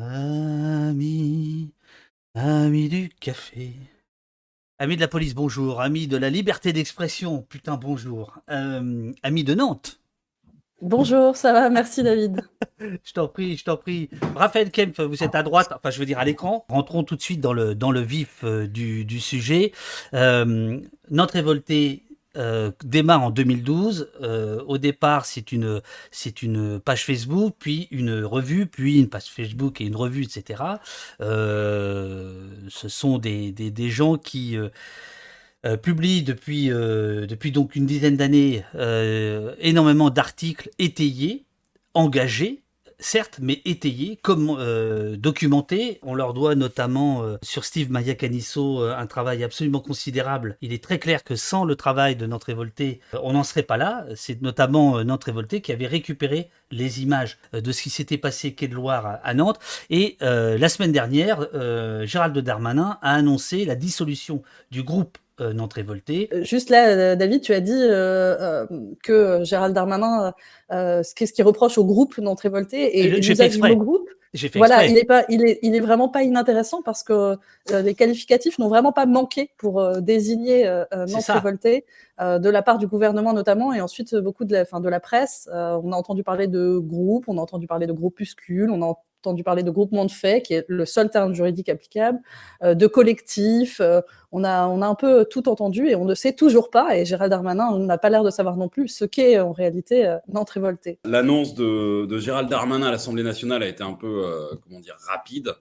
Ami, ami du café. Ami de la police, bonjour. Ami de la liberté d'expression, putain, bonjour. Euh, ami de Nantes. Bonjour, ça va, merci David. je t'en prie, je t'en prie. Raphaël Kempf, vous êtes à droite, enfin je veux dire à l'écran. Rentrons tout de suite dans le, dans le vif euh, du, du sujet. Euh, Nantes révoltée euh, démarre en 2012. Euh, au départ, c'est une, c'est une page Facebook, puis une revue, puis une page Facebook et une revue, etc. Euh, ce sont des, des, des gens qui euh, publie depuis, depuis donc une dizaine d'années énormément d'articles étayés, engagés, certes, mais étayés, comme documentés. On leur doit notamment sur Steve Mayacanisso un travail absolument considérable. Il est très clair que sans le travail de Nantes Révolté, on n'en serait pas là. C'est notamment Nantes Révolté qui avait récupéré les images de ce qui s'était passé quai de Loire à, Nantes. Et la semaine dernière, Gérald Darmanin a annoncé la dissolution du groupe euh. Euh, juste là, euh, David, tu as dit que Gérald Darmanin, qu'est-ce qu'il reproche au groupe Nantes révolté et l'usage du mot groupe. Fait voilà, il est pas, il est, il est vraiment pas inintéressant parce que les qualificatifs n'ont vraiment pas manqué pour désigner Nantes révolté de la part du gouvernement notamment et ensuite beaucoup de la, fin, de la presse. on a entendu parler de groupe, on a entendu parler de groupuscule, on a entendu parler de groupement de faits, qui est le seul terme juridique applicable, euh, de collectif. Euh, on, a, on a un peu tout entendu et on ne sait toujours pas, et Gérald Darmanin n'a pas l'air de savoir non plus, ce qu'est en réalité euh, Nantes révoltée. L'annonce de, Gérald Darmanin à l'Assemblée nationale a été un peu, comment dire, rapide.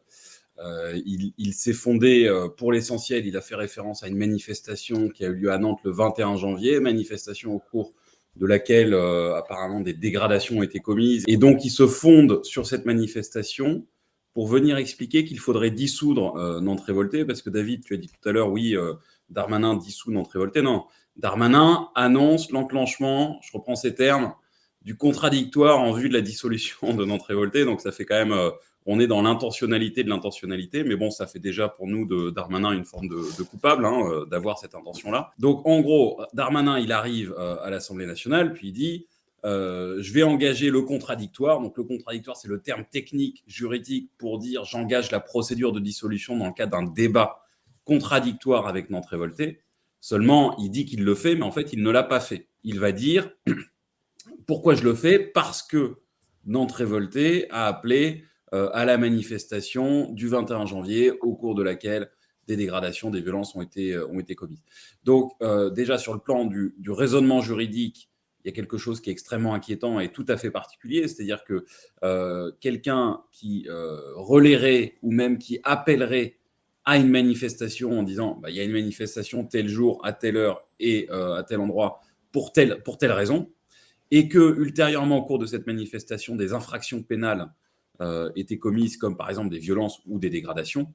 il, il s'est fondé, pour l'essentiel, il a fait référence à une manifestation qui a eu lieu à Nantes le 21 janvier, manifestation au cours de laquelle euh, apparemment des dégradations ont été commises. Et donc, ils se fondent sur cette manifestation pour venir expliquer qu'il faudrait dissoudre euh, Nantes Révolté, parce que David, tu as dit tout à l'heure, oui, euh, Darmanin dissout Nantes Révolté. Non, Darmanin annonce l'enclenchement, je reprends ces termes, du contradictoire en vue de la dissolution de Nantes Révolté. Donc, ça fait quand même on est dans l'intentionnalité de l'intentionnalité, mais bon, ça fait déjà pour nous de Darmanin une forme de, coupable hein, euh, d'avoir cette intention-là. Donc, en gros, Darmanin, il arrive euh, à l'Assemblée nationale, puis il dit euh, je vais engager le contradictoire. Donc, le contradictoire, c'est le terme technique juridique pour dire j'engage la procédure de dissolution dans le cadre d'un débat contradictoire avec Nantes Révolté. Seulement, il dit qu'il le fait, mais en fait, il ne l'a pas fait. Il va dire pourquoi je le fais? Parce que Nantes Révolté a appelé à la manifestation du 21 janvier, au cours de laquelle des dégradations, des violences ont été, euh, ont été commises. Donc, euh, déjà sur le plan du, raisonnement juridique, il y a quelque chose qui est extrêmement inquiétant et tout à fait particulier, c'est-à-dire que quelqu'un qui relayerait ou même qui appellerait à une manifestation en disant bah, il y a une manifestation tel jour, à telle heure et à tel endroit pour telle, pour telle raison, et que ultérieurement au cours de cette manifestation, des infractions pénales euh, étaient commises, comme par exemple des violences ou des dégradations,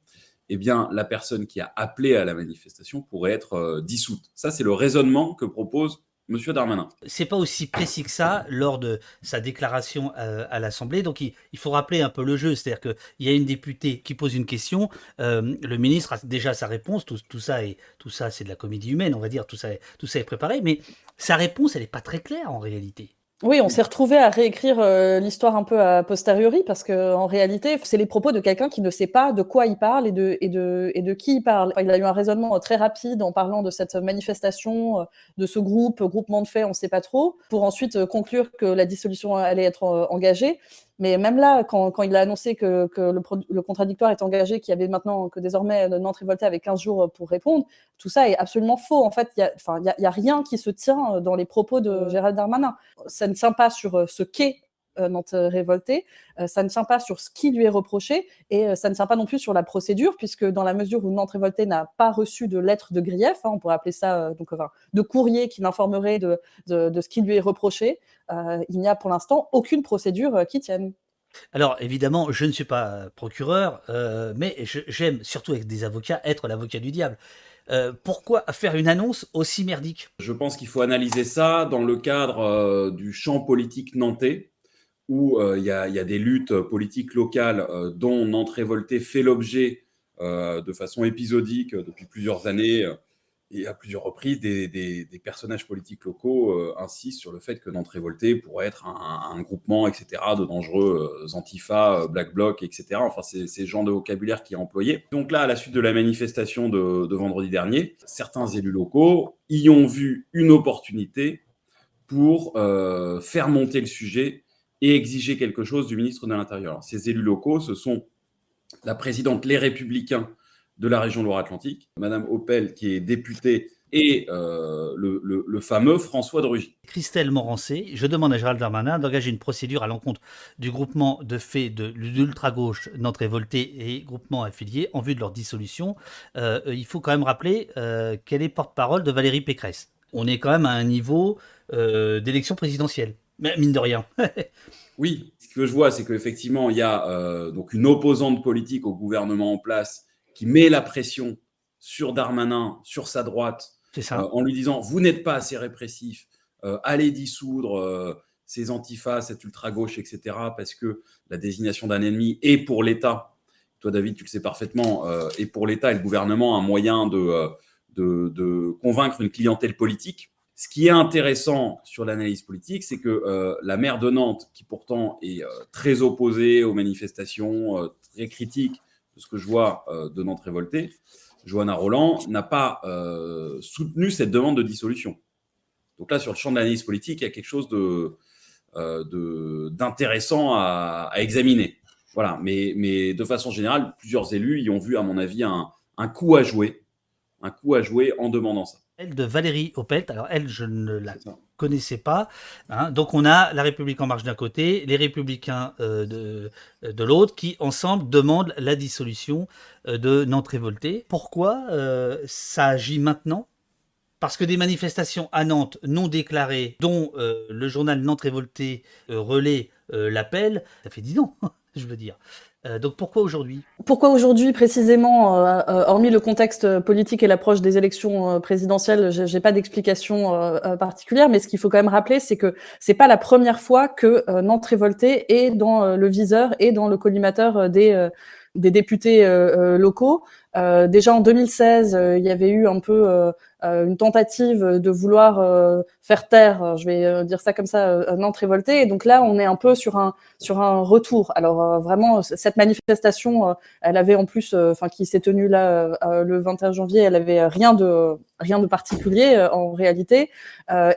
eh bien, la personne qui a appelé à la manifestation pourrait être euh, dissoute. Ça, c'est le raisonnement que propose Monsieur Darmanin. C'est pas aussi précis que ça lors de sa déclaration euh, à, l'Assemblée. Donc il, faut rappeler un peu le jeu, c'est-à-dire qu'il y a une députée qui pose une question, le ministre a déjà sa réponse. Tout, ça et tout ça, c'est de la comédie humaine, on va dire. Tout ça, tout ça est préparé, mais sa réponse, elle n'est pas très claire en réalité. Oui, on s'est retrouvé à réécrire euh, l'histoire un peu a posteriori parce que en réalité, c'est les propos de quelqu'un qui ne sait pas de quoi il parle et de, et de, et de qui il parle. Il a eu un raisonnement très rapide en parlant de cette manifestation, euh, de ce groupe, groupement de faits, on ne sait pas trop, pour ensuite euh, conclure que la dissolution allait être engagée. Mais même là, quand, quand il a annoncé que, que le, le, contradictoire est engagé, qu'il y avait maintenant, que désormais Nantes Révolté avait 15 jours pour répondre, tout ça est absolument faux. En fait, il n'y a, y a, rien qui se tient dans les propos de Gérald Darmanin. Ça ne tient pas sur ce qu'est euh, Nantes révolté, euh, ça ne tient pas sur ce qui lui est reproché et euh, ça ne tient pas non plus sur la procédure, puisque dans la mesure où Nantes révolté n'a pas reçu de lettre de grief, hein, on pourrait appeler ça donc, enfin, de courrier qui l'informerait de, de, ce qui lui est reproché, il n'y a pour l'instant aucune procédure qui tienne. Alors évidemment, je ne suis pas procureur, mais j'aime surtout avec des avocats être l'avocat du diable. pourquoi faire une annonce aussi merdique? Je pense qu'il faut analyser ça dans le cadre du champ politique nantais où euh, il y, a, des luttes politiques locales euh, dont Nantes Révoltée fait l'objet euh, de façon épisodique depuis plusieurs années. et à plusieurs reprises, des, personnages politiques locaux euh, insistent sur le fait que Nantes Révolté pourrait être un, groupement, etc., de dangereux euh, antifa, euh, black bloc, etc. Enfin, c'est ce genre de vocabulaire qui est employé. Donc là, à la suite de la manifestation de, vendredi dernier, certains élus locaux y ont vu une opportunité pour faire monter le sujet et exiger quelque chose du ministre de l'Intérieur. Ces élus locaux, ce sont la présidente Les Républicains de la région Loire-Atlantique, Madame Opel, qui est députée, et euh, le, fameux François de Rugy. Christelle Morancé, je demande à Gérald Darmanin d'engager une procédure à l'encontre du groupement de faits de l'ultra-gauche Nantes Révolté et groupement affiliés en vue de leur dissolution. Euh, il faut quand même rappeler euh, qu'elle est porte-parole de Valérie Pécresse. On est quand même à un niveau d'élection présidentielle, mine de rien. oui, ce que je vois, c'est qu'effectivement, il y a donc une opposante politique au gouvernement en place qui met la pression sur Darmanin, sur sa droite, euh, en lui disant Vous n'êtes pas assez répressif, euh, allez dissoudre euh, ces antifas, cette ultra-gauche, etc., parce que la désignation d'un ennemi est pour l'État, toi David, tu le sais parfaitement, est pour l'État et le gouvernement un moyen de, de, convaincre une clientèle politique. Ce qui est intéressant sur l'analyse politique, c'est que la maire de Nantes, qui pourtant est très opposée aux manifestations, très critique de ce que je vois euh, de Nantes révoltée, Johanna Roland n'a pas euh, soutenu cette demande de dissolution. Donc là, sur le champ de l'analyse politique, il y a quelque chose euh, d'intéressant à, examiner. Voilà, mais, de façon générale, plusieurs élus y ont vu, à mon avis, un coup à jouer, un coup à jouer en demandant ça. Elle de Valérie Opelt, alors elle, je ne la connaissais pas. Hein. Donc on a la République en marche d'un côté, les Républicains euh, de, de l'autre, qui ensemble demandent la dissolution euh, de Nantes révoltée. Pourquoi euh, ça agit maintenant? Parce que des manifestations à Nantes non déclarées, dont le journal Nantes révoltée relaie l'appel, ça fait dix ans, je veux dire. Euh, donc pourquoi aujourd'hui? Pourquoi aujourd'hui précisément euh, euh, Hormis le contexte politique et l'approche des élections présidentielles, j'ai pas d'explication particulière, mais ce qu'il faut quand même rappeler, c'est que c'est pas la première fois que Nantes révoltée est dans le viseur et dans le collimateur des des députés locaux. Déjà en 2016, il y avait eu un peu euh, une tentative de vouloir euh, faire taire, euh, je vais dire ça comme ça, Nantes révoltée. Et donc là, on est un peu sur un sur un retour. Alors vraiment, cette manifestation, elle avait en plus, enfin qui s'est tenue là le 21 janvier, elle avait rien de rien de particulier en réalité.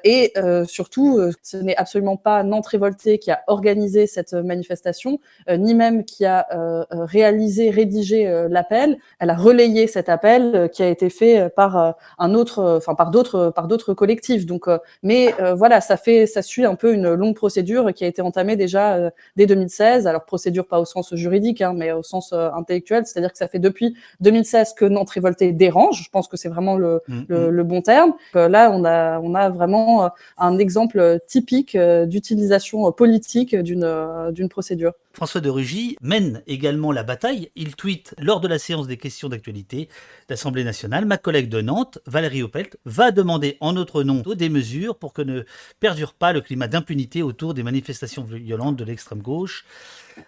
et surtout, ce n'est absolument pas Nantes révoltée qui a organisé cette manifestation, ni même qui a réalisé, rédigé l'appel. Elle a relayé cet appel qui a été fait par un autre enfin par d'autres, par d'autres collectifs. Donc, euh, mais euh, voilà, ça fait, ça suit un peu une longue procédure qui a été entamée déjà euh, dès 2016. Alors procédure pas au sens juridique, hein, mais au sens intellectuel, c'est-à-dire que ça fait depuis 2016 que Nantes révoltée dérange. Je pense que c'est vraiment le, mm, le, mm. le, bon terme. là, on a, on a vraiment un exemple typique d'utilisation politique d'une, d'une procédure. François de Rugy mène également la bataille. Il tweet lors de la séance des questions d'actualité d'Assemblée nationale Ma collègue de Nantes, Valérie Opelt, va demander en notre nom des mesures pour que ne perdure pas le climat d'impunité autour des manifestations violentes de l'extrême gauche.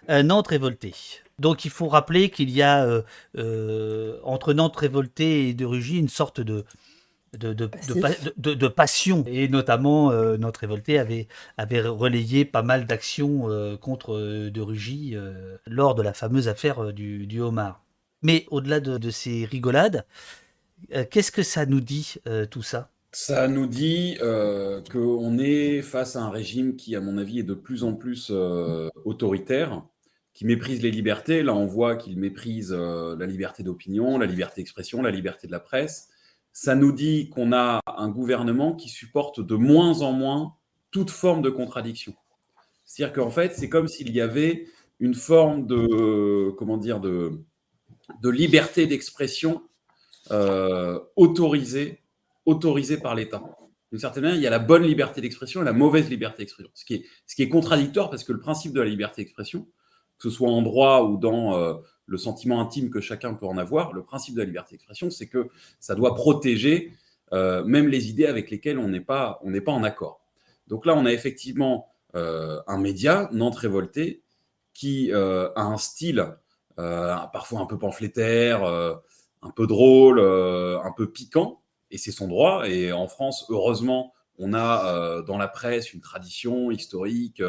Euh, Nantes révoltée. Donc il faut rappeler qu'il y a euh, euh, entre Nantes révoltée et de Rugy une sorte de, de, de, passion. Et notamment, euh, notre révolté avait, avait relayé pas mal d'actions euh, contre euh, De Rugy lors de la fameuse affaire du, du homard. Mais au-delà de, ces rigolades, qu'est-ce que ça nous dit tout ça? Ça nous dit qu'on est face à un régime qui, à mon avis, est de plus en plus autoritaire qui méprise les libertés. Là, on voit qu'il méprise la liberté d'opinion, la liberté d'expression, la liberté de la presse ça nous dit qu'on a un gouvernement qui supporte de moins en moins toute forme de contradiction. C'est-à-dire qu'en fait, c'est comme s'il y avait une forme de, comment dire, de, de liberté d'expression euh, autorisée, autorisée par l'État. D'une certaine manière, il y a la bonne liberté d'expression et la mauvaise liberté d'expression. Ce qui, est, contradictoire parce que le principe de la liberté d'expression, que ce soit en droit ou dans euh, le sentiment intime que chacun peut en avoir, le principe de la liberté d'expression, c'est que ça doit protéger euh, même les idées avec lesquelles on n'est pas, pas en accord. Donc là, on a effectivement un média, Nantes Révolté, qui a un style parfois un peu pamphlétaire, un peu drôle, un peu piquant, et c'est son droit. Et en France, heureusement, on a dans la presse une tradition historique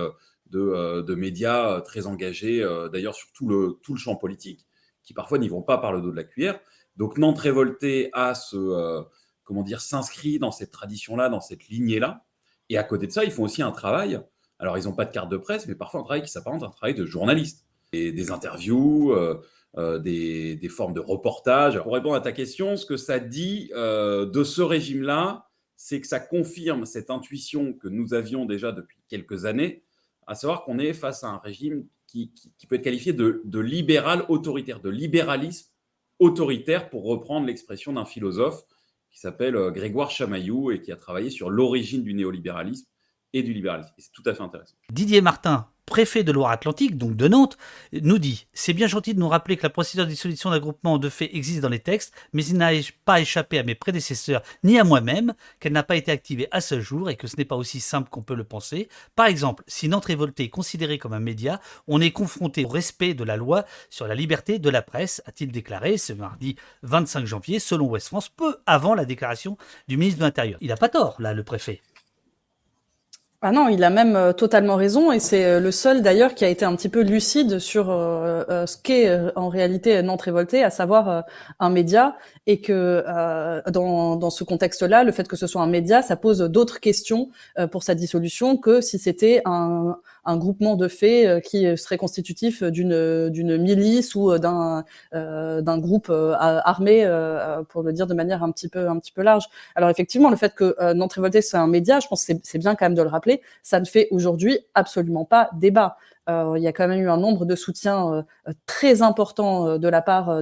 de, médias très engagés, d'ailleurs sur tout le, champ politique, qui parfois n'y vont pas par le dos de la cuillère. Donc Nantes révoltée a ce, comment dire, s'inscrit dans cette tradition-là, dans cette lignée-là. Et à côté de ça, ils font aussi un travail. Alors, ils n'ont pas de carte de presse, mais parfois un travail qui s'apparente à un travail de journaliste. Des interviews, euh, euh, des, formes de reportage. Pour répondre à ta question, ce que ça dit euh, de ce régime-là, c'est que ça confirme cette intuition que nous avions déjà depuis quelques années, à savoir qu'on est face à un régime qui, peut être qualifié de, de libéral autoritaire, de libéralisme autoritaire, pour reprendre l'expression d'un philosophe qui s'appelle Grégoire Chamaillou et qui a travaillé sur l'origine du néolibéralisme et du libéralisme. c'est tout à fait intéressant. Didier Martin, préfet de Loire-Atlantique, donc de Nantes, nous dit C'est bien gentil de nous rappeler que la procédure de dissolution d'un groupement de fait existe dans les textes, mais il n'a pas échappé à mes prédécesseurs ni à moi-même qu'elle n'a pas été activée à ce jour et que ce n'est pas aussi simple qu'on peut le penser. Par exemple, si Nantes Révoltée est considérée comme un média, on est confronté au respect de la loi sur la liberté de la presse, a-t-il déclaré ce mardi 25 janvier, selon Ouest France, peu avant la déclaration du ministre de l'Intérieur. Il n'a pas tort, là, le préfet. Ah non, il a même euh, totalement raison et c'est euh, le seul d'ailleurs qui a été un petit peu lucide sur euh, ce qu'est en réalité Nantes Révoltée, à savoir un média et que dans, dans ce contexte-là, le fait que ce soit un média, ça pose d'autres questions pour sa dissolution que si c'était un, un groupement de faits qui serait constitutif d'une d'une milice ou d'un d'un groupe armé, pour le dire de manière un petit peu un petit peu large. Alors effectivement, le fait que Nantes Révoltée soit un média, je pense c'est bien quand même de le rappeler ça ne fait aujourd'hui absolument pas débat. Euh, il y a quand même eu un nombre de soutiens euh, très importants euh, de la part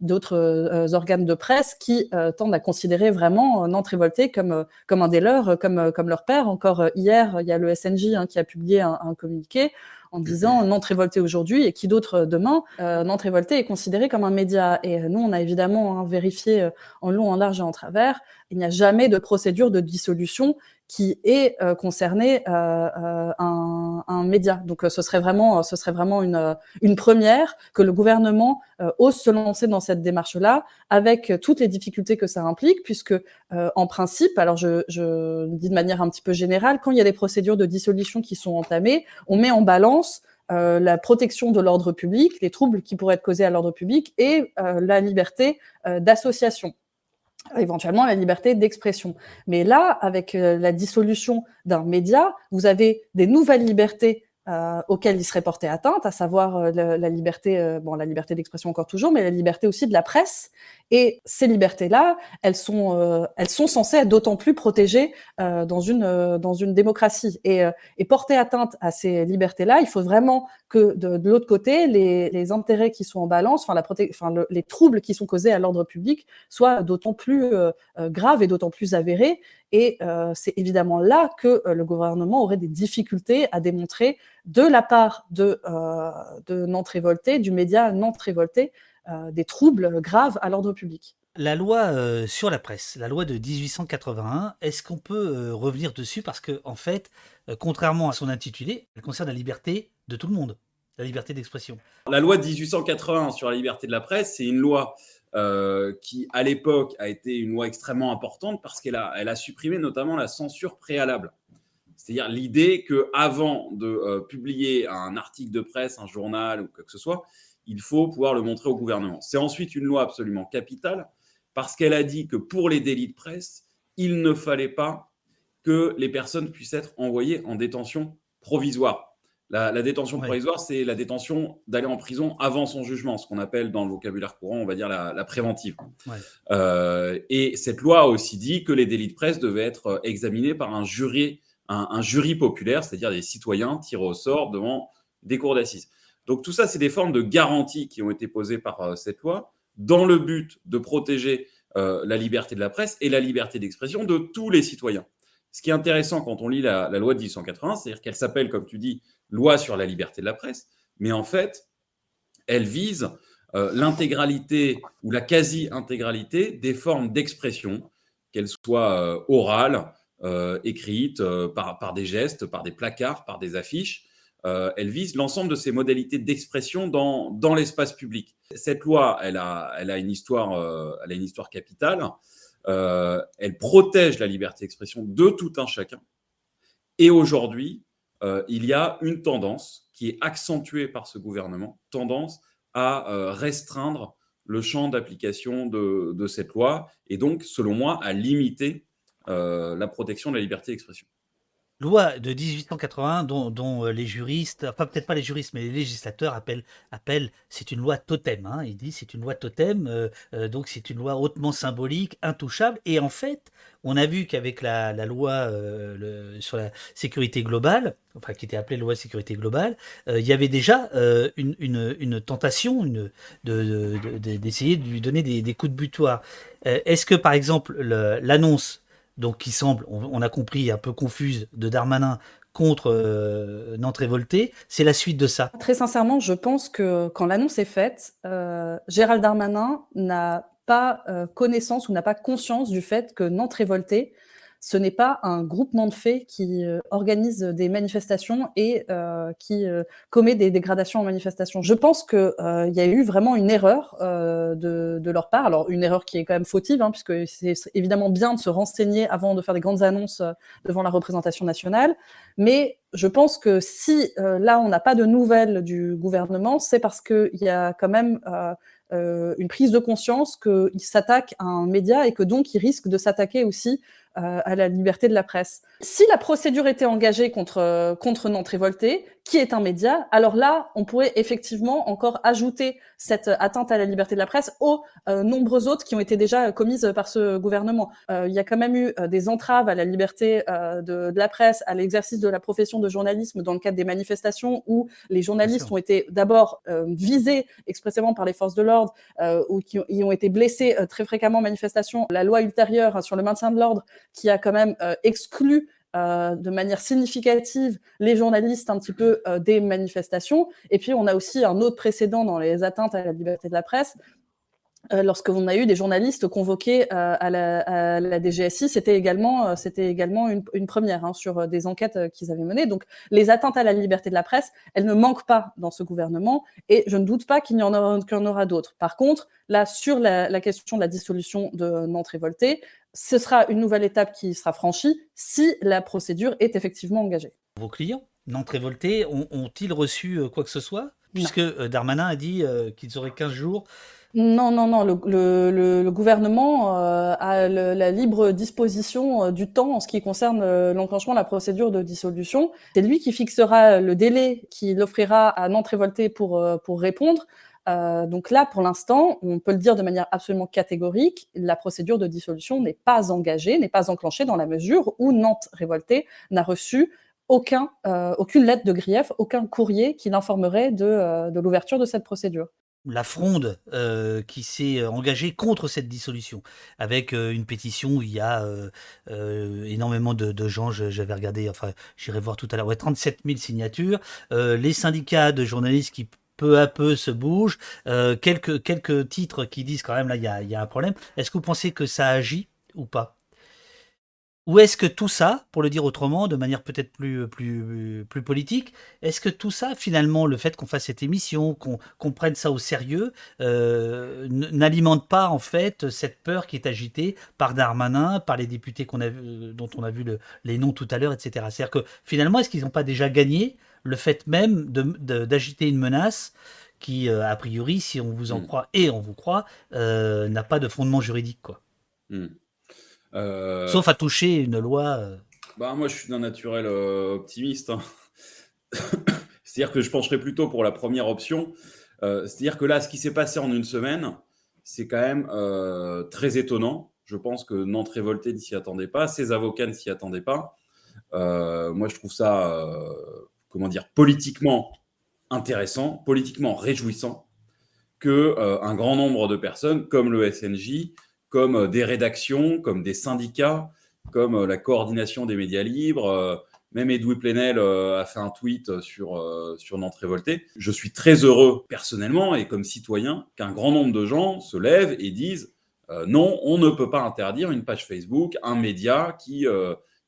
d'autres organes de presse qui tendent à considérer vraiment Nantes Révoltée comme, comme un des leurs, comme, comme leur père. Encore hier, il y a le SNJ hein, qui a publié un, communiqué en disant Nantes Révoltée aujourd'hui et qui d'autre demain. Nantes Révoltée est considéré comme un média. Et nous, on a évidemment hein, vérifié en long, en large et en travers. Il n'y a jamais de procédure de dissolution qui est euh, concerné euh, euh, un, média. Donc ce serait vraiment, ce serait vraiment une, une première que le gouvernement ose se lancer dans cette démarche-là, avec toutes les difficultés que ça implique, puisque en principe, alors je dis de manière un petit peu générale, quand il y a des procédures de dissolution qui sont entamées, on met en balance la protection de l'ordre public, les troubles qui pourraient être causés à l'ordre public et la liberté d'association éventuellement la liberté d'expression. Mais là, avec euh, la dissolution d'un média, vous avez des nouvelles libertés euh, auxquelles il serait porté atteinte, à savoir euh, la, liberté, euh, bon, la liberté d'expression encore toujours, mais la liberté aussi de la presse. Et ces libertés-là, elles sont, elles sont censées être d'autant plus protégées dans une dans une démocratie. Et, porter atteinte à ces libertés-là, il faut vraiment que de, l'autre côté, les, les, intérêts qui sont en balance, enfin la enfin les troubles qui sont causés à l'ordre public, soient d'autant plus graves et d'autant plus avérés. Et euh, c'est évidemment là que euh, le gouvernement aurait des difficultés à démontrer de la part de, euh, de Nantes Révoltée, du média Nantes Révoltée, des troubles graves à l'ordre public. La loi sur la presse, la loi de 1881, est-ce qu'on peut revenir dessus? Parce que, en fait, contrairement à son intitulé, elle concerne la liberté de tout le monde, la liberté d'expression. La loi de 1881 sur la liberté de la presse, c'est une loi euh, qui à l'époque a été une loi extrêmement importante parce qu'elle a, elle a supprimé notamment la censure préalable. C'est-à-dire l'idée qu'avant de euh, publier un article de presse, un journal ou quoi que ce soit, il faut pouvoir le montrer au gouvernement. C'est ensuite une loi absolument capitale parce qu'elle a dit que pour les délits de presse, il ne fallait pas que les personnes puissent être envoyées en détention provisoire. La, détention provisoire, c'est la détention d'aller en prison avant son jugement, ce qu'on appelle dans le vocabulaire courant, on va dire la, préventive. Euh, et cette loi a aussi dit que les délits de presse devaient être euh, examinés par un jury, un, jury populaire, c'est-à-dire des citoyens tirés au sort devant des cours d'assises. Donc tout ça, c'est des formes de garanties qui ont été posées par euh, cette loi dans le but de protéger la liberté de la presse et la liberté d'expression de tous les citoyens. Ce qui est intéressant quand on lit la, la loi de 1880, c'est-à-dire qu'elle s'appelle, comme tu dis, loi sur la liberté de la presse, mais en fait, elle vise euh, l'intégralité ou la quasi-intégralité des formes d'expression, qu'elles soient euh, orales, euh, écrites, par, par, des gestes, par des placards, par des affiches. elle vise l'ensemble de ces modalités d'expression dans, dans l'espace public. Cette loi, elle a, elle a, une, histoire, elle a une histoire capitale. elle protège la liberté d'expression de tout un chacun. Et aujourd'hui, il y a une tendance qui est accentuée par ce gouvernement, tendance à restreindre le champ d'application de, cette loi et donc, selon moi, à limiter la protection de la liberté d'expression loi de 1881 dont, euh, les juristes, enfin peut-être pas les juristes, mais les législateurs appellent, c'est une loi totem. Hein, ils disent c'est une loi totem, euh, euh, donc c'est une loi hautement symbolique, intouchable. Et en fait, on a vu qu'avec la, loi sur la sécurité globale, enfin qui était appelée loi sécurité globale, il y avait déjà une, tentation une, d'essayer de, lui donner des coups de butoir. Est-ce que par exemple l'annonce donc qui semble, on, a compris, un peu confuse de Darmanin contre euh, Nantes révoltée, c'est la suite de ça. Très sincèrement, je pense que quand l'annonce est faite, euh, Gérald Darmanin n'a pas euh, connaissance ou n'a pas conscience du fait que Nantes révoltée ce n'est pas un groupement de faits qui euh, organise des manifestations et euh, qui euh, commet des dégradations en manifestation. Je pense qu'il y a eu vraiment une erreur de, leur part. Alors, une erreur qui est quand même fautive, hein, puisque c'est évidemment bien de se renseigner avant de faire des grandes annonces devant la représentation nationale. Mais je pense que si là, on n'a pas de nouvelles du gouvernement, c'est parce qu'il y a quand même une prise de conscience qu'il s'attaque à un média et que donc il risque de s'attaquer aussi euh, à la liberté de la presse. Si la procédure était engagée contre, euh, contre Nantes Révoltée, qui est un média, alors là, on pourrait effectivement encore ajouter cette atteinte à la liberté de la presse aux euh, nombreuses autres qui ont été déjà commises par ce gouvernement. il y a quand même eu des entraves à la liberté de, de, la presse, à l'exercice de la profession de journalisme dans le cadre des manifestations où les journalistes ont été d'abord visés expressément par les forces de l'ordre ou qui ont, ont été blessés très fréquemment en manifestation. La loi ultérieure hein, sur le maintien de l'ordre qui a quand même euh, exclu euh, de manière significative les journalistes un petit peu euh, des manifestations. Et puis, on a aussi un autre précédent dans les atteintes à la liberté de la presse, euh, lorsque on a eu des journalistes convoqués à, la, DGSI, c'était également, également une, une première hein, sur des enquêtes qu'ils avaient menées. Donc, les atteintes à la liberté de la presse, elles ne manquent pas dans ce gouvernement, et je ne doute pas qu'il y en aura, aura d'autres. Par contre, là, sur la, la, question de la dissolution de Nantes révoltée, ce sera une nouvelle étape qui sera franchie si la procédure est effectivement engagée. Vos clients, Nantes révoltée, ont-ils reçu quoi que ce soit? Puisque Darmanin a dit qu'ils auraient 15 jours non, non, non. Le, gouvernement euh, a la libre disposition euh, du temps en ce qui concerne euh, l'enclenchement de la procédure de dissolution. C'est lui qui fixera le délai qu'il offrira à Nantes Révoltée pour, pour répondre. Donc là, pour l'instant, on peut le dire de manière absolument catégorique, la procédure de dissolution n'est pas engagée, n'est pas enclenchée dans la mesure où Nantes Révoltée n'a reçu aucun, aucune lettre de grief, aucun courrier qui l'informerait de, de l'ouverture de cette procédure. La fronde euh, qui s'est euh, engagée contre cette dissolution, avec euh, une pétition où il y a énormément de, gens, j'avais regardé, enfin j'irai voir tout à l'heure, ouais, 37 000 signatures, les syndicats de journalistes qui peu à peu se bougent, quelques, quelques titres qui disent quand même là il y a un problème. Est-ce que vous pensez que ça agit ou pas? Ou est-ce que tout ça, pour le dire autrement, de manière peut-être plus, plus, plus politique, est-ce que tout ça, finalement, le fait qu'on fasse cette émission, qu'on prenne ça au sérieux, euh, n'alimente pas en fait cette peur qui est agitée par Darmanin, par les députés a, dont on a vu les noms tout à l'heure, etc. C'est-à-dire que finalement, est-ce qu'ils n'ont pas déjà gagné le fait même d'agiter une menace qui, euh, a priori, si on vous en mm. croit et on vous croit, euh, n'a pas de fondement juridique, quoi. Mm. Euh, Sauf à toucher une loi. Bah, moi, je suis d'un naturel optimiste. Hein. C'est-à-dire que je pencherais plutôt pour la première option. C'est-à-dire que là, ce qui s'est passé en une semaine, c'est quand même très étonnant. Je pense que Nantes révoltée ne s'y attendait pas, ses avocats ne s'y attendaient pas. moi, je trouve ça, comment dire, politiquement intéressant, politiquement réjouissant que un grand nombre de personnes, comme le SNJ, comme euh, des rédactions, comme des syndicats, comme euh, la coordination des médias libres. Euh, même Edoui Plenel a fait un tweet sur, sur Nantes Révoltée. Je suis très heureux personnellement et comme citoyen qu'un grand nombre de gens se lèvent et disent non, on ne peut pas interdire une page Facebook, un média qui,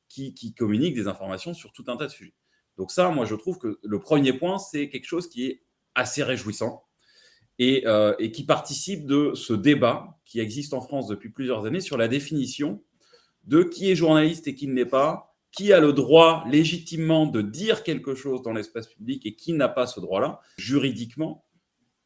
qui, qui, communique des informations sur tout un tas de sujets. Donc ça, moi, je trouve que le premier point, c'est quelque chose qui est assez réjouissant et, et qui participe de ce débat qui existe en France depuis plusieurs années sur la définition de qui est journaliste et qui ne l'est pas, qui a le droit légitimement de dire quelque chose dans l'espace public et qui n'a pas ce droit-là, juridiquement,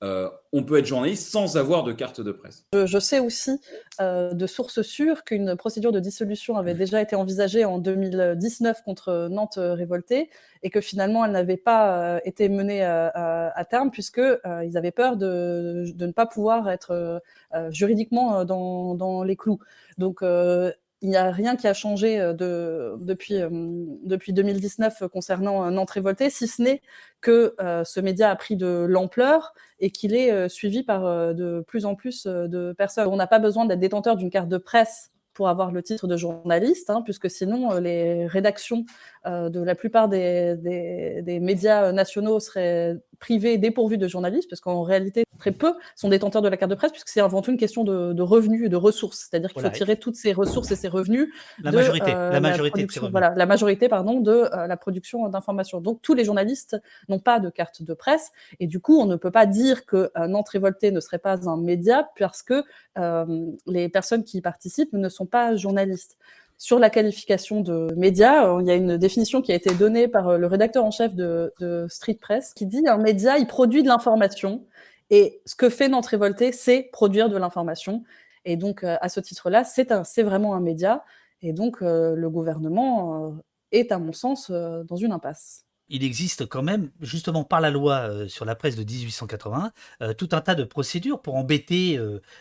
euh, on peut être journaliste sans avoir de carte de presse. Je, sais aussi euh, de sources sûres qu'une procédure de dissolution avait déjà été envisagée en 2019 contre Nantes révoltée et que finalement elle n'avait pas euh, été menée à, terme puisqu'ils avaient peur de, ne pas pouvoir être juridiquement dans, dans, les clous. Donc il n'y a rien qui a changé euh, depuis, euh, depuis 2019 concernant euh, Nantes révoltée, si ce n'est que ce média a pris de l'ampleur et qu'il est suivi par de plus en plus de personnes. On n'a pas besoin d'être détenteur d'une carte de presse pour avoir le titre de journaliste, hein, puisque sinon les rédactions de la plupart des, médias nationaux seraient privées dépourvues de journalistes, parce qu'en réalité, très peu sont détenteurs de la carte de presse, puisque c'est avant tout une question de, revenus et de ressources. C'est-à-dire qu'il faut tirer toutes ces ressources et ces revenus. La majorité, euh, la majorité de ces revenus. Voilà, la majorité, pardon, de euh, la production d'informations. Donc, tous les journalistes n'ont pas de carte de presse. Et du coup, on ne peut pas dire que euh, Nantes révoltée ne serait pas un média, parce que les personnes qui y participent ne sont pas journalistes sur la qualification de média, il y a une définition qui a été donnée par le rédacteur en chef de, Street Press qui dit un média, il produit de l'information et ce que fait Nantes Révoltée, c'est produire de l'information. Et donc, euh, à ce titre-là, c'est vraiment un média. Et donc, euh, le gouvernement euh, est, à mon sens, dans une impasse il existe quand même, justement par la loi sur la presse de 1880, tout un tas de procédures pour embêter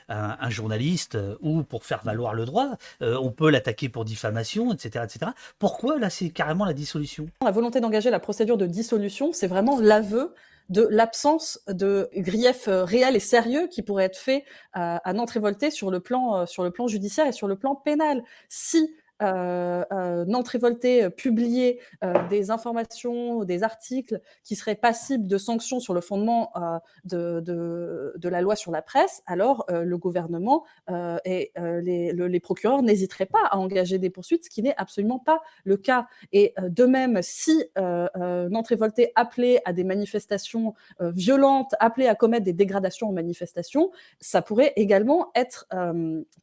un, journaliste ou pour faire valoir le droit. on peut l'attaquer pour diffamation, etc., etc. Pourquoi là, c'est carrément la dissolution? La volonté d'engager la procédure de dissolution, c'est vraiment l'aveu de l'absence de grief euh, réel et sérieux qui pourrait être fait à, à Nantes révoltée sur le plan euh, sur le plan judiciaire et sur le plan pénal. Si euh, euh, Nantes Révoltée euh, publier des informations, des articles qui seraient passibles de sanctions sur le fondement de, la loi sur la presse, alors le gouvernement et les, procureurs n'hésiteraient pas à engager des poursuites, ce qui n'est absolument pas le cas. Et de même, si Nantes Révoltée appelait à des manifestations violentes, appelait à commettre des dégradations en manifestations, ça pourrait également être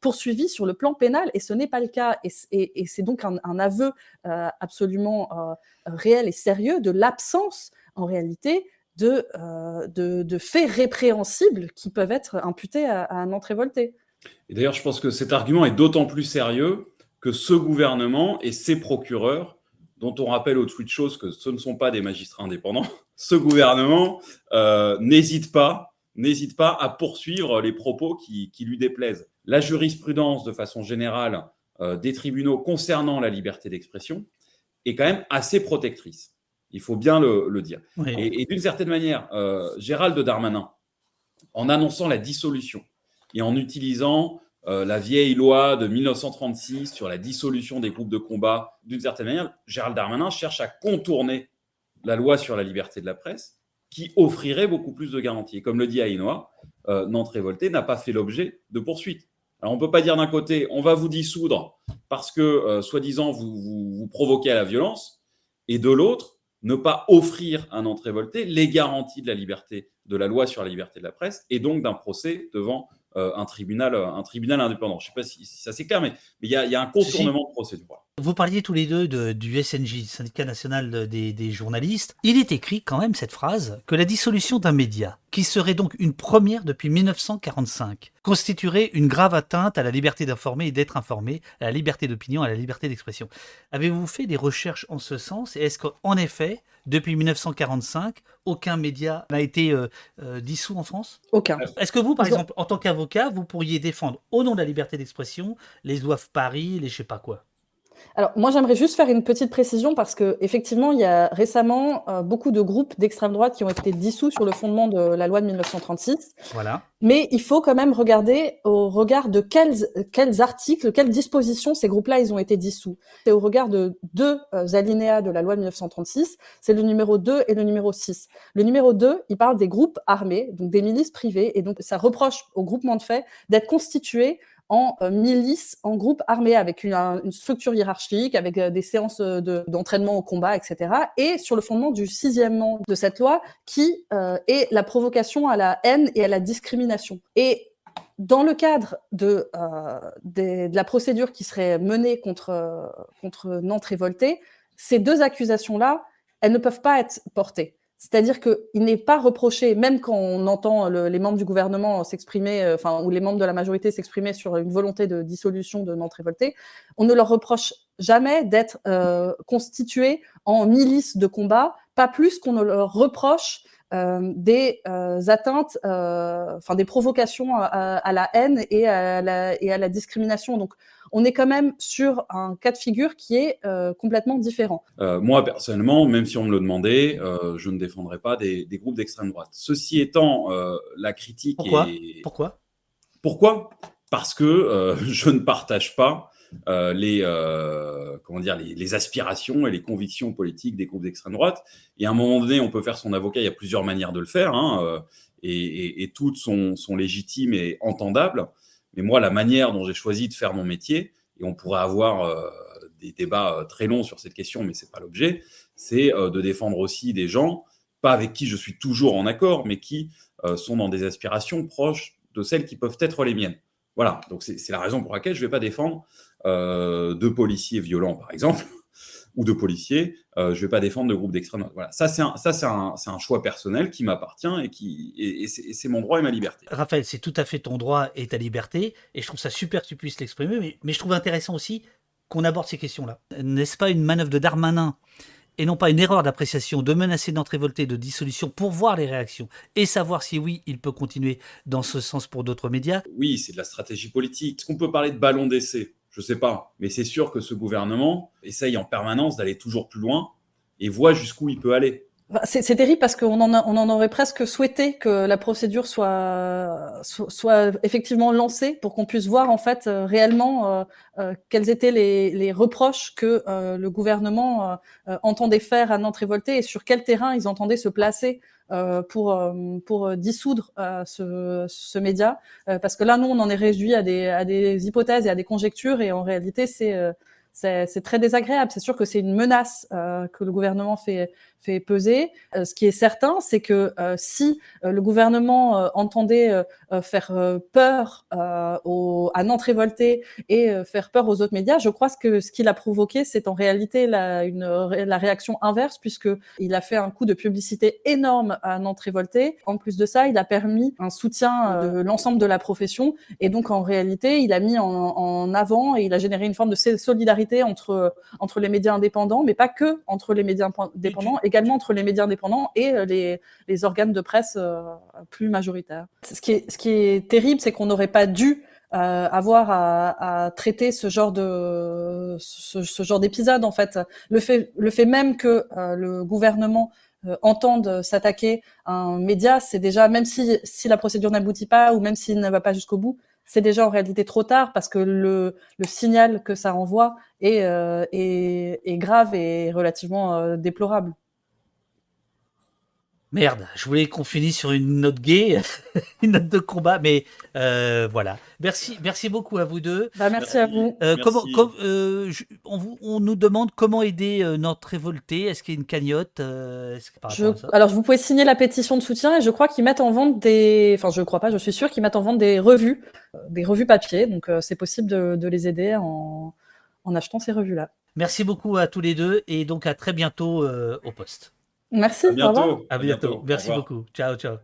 poursuivi sur le plan pénal, et ce n'est pas le cas. et, c'est donc un, aveu euh, absolument euh, réel et sérieux de l'absence, en réalité, de, euh, de, faits répréhensibles qui peuvent être imputés à, un Nantes révolté. Et d'ailleurs, je pense que cet argument est d'autant plus sérieux que ce gouvernement et ses procureurs, dont on rappelle au tweet chose que ce ne sont pas des magistrats indépendants, ce gouvernement n'hésite pas, n'hésite pas à poursuivre les propos qui, lui déplaisent. La jurisprudence, de façon générale, euh, des tribunaux concernant la liberté d'expression est quand même assez protectrice. Il faut bien le, dire. Et, d'une certaine manière, euh, Gérald Darmanin, en annonçant la dissolution et en utilisant euh, la vieille loi de 1936 sur la dissolution des groupes de combat, d'une certaine manière, Gérald Darmanin cherche à contourner la loi sur la liberté de la presse qui offrirait beaucoup plus de garanties. comme le dit Aïnoa, Nantes Révolté n'a pas fait l'objet de poursuites. Alors, on ne peut pas dire d'un côté, on va vous dissoudre parce que, euh, soi-disant, vous, vous, provoquez à la violence, et de l'autre, ne pas offrir à Nantes révolté les garanties de la liberté, de la loi sur la liberté de la presse, et donc d'un procès devant euh, un, tribunal, un tribunal indépendant. Je ne sais pas si, ça c'est clair, mais il y, a un contournement de procédure. Vous parliez tous les deux du SNJ, Syndicat national des, journalistes. Il est écrit quand même cette phrase que la dissolution d'un média, qui serait donc une première depuis 1945, constituerait une grave atteinte à la liberté d'informer et d'être informé, à la liberté d'opinion, à la liberté d'expression. Avez-vous fait des recherches en ce sens? Et est-ce qu'en effet, depuis 1945, aucun média n'a été euh, euh, dissous en France? Aucun. Est-ce que vous, par exemple, en tant qu'avocat, vous pourriez défendre au nom de la liberté d'expression les doivent Paris, les je sais pas quoi? Alors, moi, j'aimerais juste faire une petite précision parce que effectivement, il y a récemment euh, beaucoup de groupes d'extrême droite qui ont été dissous sur le fondement de la loi de 1936. Voilà. Mais il faut quand même regarder au regard de quels, quels articles, quelles dispositions ces groupes-là, ils ont été dissous. C'est au regard de deux euh, alinéas de la loi de 1936, c'est le numéro 2 et le numéro 6. Le numéro 2, il parle des groupes armés, donc des milices privées, et donc ça reproche au groupement de fait d'être constitué en milice, en groupe armé, avec une, structure hiérarchique, avec des séances d'entraînement au combat, etc. Et sur le fondement du sixièmement de cette loi, qui est la provocation à la haine et à la discrimination. Et dans le cadre de, de, la procédure qui serait menée contre, contre Nantes révoltée, ces deux accusations-là, elles ne peuvent pas être portées. C'est-à-dire qu'il n'est pas reproché, même quand on entend les membres du gouvernement s'exprimer, euh, enfin, ou les membres de la majorité s'exprimer sur une volonté de dissolution de Nantes révoltée, on ne leur reproche jamais d'être euh, constitués en milice de combat, pas plus qu'on ne leur reproche euh, des atteintes, enfin des provocations à, la haine et à la, et à la discrimination. Donc, on est quand même sur un cas de figure qui est euh, complètement différent. Euh, moi, personnellement, même si on me le demandait, euh, je ne défendrais pas des, groupes d'extrême droite. Ceci étant, la critique Pourquoi? est... Pourquoi? Pourquoi? Parce que je ne partage pas les, comment dire, les, aspirations et les convictions politiques des groupes d'extrême droite. Et à un moment donné, on peut faire son avocat, il y a plusieurs manières de le faire, hein, et, toutes sont, sont, légitimes et entendables. Mais moi, la manière dont j'ai choisi de faire mon métier, et on pourrait avoir euh, des débats euh, très longs sur cette question, mais ce n'est pas l'objet, c'est euh, de défendre aussi des gens, pas avec qui je suis toujours en accord, mais qui sont dans des aspirations proches de celles qui peuvent être les miennes. Voilà, donc c'est la raison pour laquelle je ne vais pas défendre deux policiers violents, par exemple, ou de policiers, euh, je ne vais pas défendre de groupe d'extrême droite. Voilà, ça c'est un, ça c'est un, un, choix personnel qui m'appartient et qui et, c'est mon droit et ma liberté. Raphaël, c'est tout à fait ton droit et ta liberté, et je trouve ça super que tu puisses l'exprimer, mais, mais je trouve intéressant aussi qu'on aborde ces questions-là. N'est-ce pas une manœuvre de Darmanin et non pas une erreur d'appréciation de menacer d'entre de dissolution pour voir les réactions et savoir si oui, il peut continuer dans ce sens pour d'autres médias? Oui, c'est de la stratégie politique. Est-ce qu'on peut parler de ballon d'essai? Je ne sais pas. Mais c'est sûr que ce gouvernement essaye en permanence d'aller toujours plus loin et voit jusqu'où il peut aller. Bah, c'est terrible parce qu'on en, on aurait presque souhaité que la procédure soit, effectivement lancée pour qu'on puisse voir en fait euh, réellement euh, euh, quels étaient les, les reproches que le gouvernement entendait faire à Nantes révoltée et sur quel terrain ils entendaient se placer pour, pour dissoudre ce, ce média. parce que là, nous, on en est réduit à des, à des hypothèses et à des conjectures et en réalité, c'est c'est très désagréable. C'est sûr que c'est une menace euh, que le gouvernement fait, fait peser. Euh, ce qui est certain, c'est que euh, si le gouvernement entendait faire peur aux, à Nantes révoltée et faire peur aux autres médias, je crois que ce qu'il a provoqué, c'est en réalité la, une, la réaction inverse, puisque il a fait un coup de publicité énorme à Nantes révoltée. En plus de ça, il a permis un soutien de l'ensemble de la profession, et donc en réalité, il a mis en, en avant et il a généré une forme de solidarité entre, entre les médias indépendants, mais pas que entre les médias indépendants, également entre les médias indépendants et euh, les, organes de presse euh, plus majoritaires. Ce qui est, terrible, c'est qu'on n'aurait pas dû euh, avoir à, traiter ce genre d'épisode en fait. Le fait même que le gouvernement entende s'attaquer à un média, c'est déjà même si la procédure n'aboutit pas ou même s'il ne va pas jusqu'au bout, c'est déjà en réalité trop tard parce que le, signal que ça envoie est, grave et relativement déplorable. Merde, je voulais qu'on finisse sur une note gay, une note de combat, mais euh, voilà. Merci, merci beaucoup à vous deux. Bah, merci, à vous. Euh, comment, euh, on, nous demande comment aider notre révolté. Est-ce qu'il y a une cagnotte Alors, vous pouvez signer la pétition de soutien et je crois qu'ils mettent en vente des. Enfin, je crois pas, je suis sûr qu'ils mettent en vente des revues, des revues papier. Donc, c'est possible de, de, les aider en, en achetant ces revues-là. Merci beaucoup à tous les deux et donc à très bientôt au poste. Merci. À bientôt. À bientôt. Merci beaucoup. Ciao, ciao.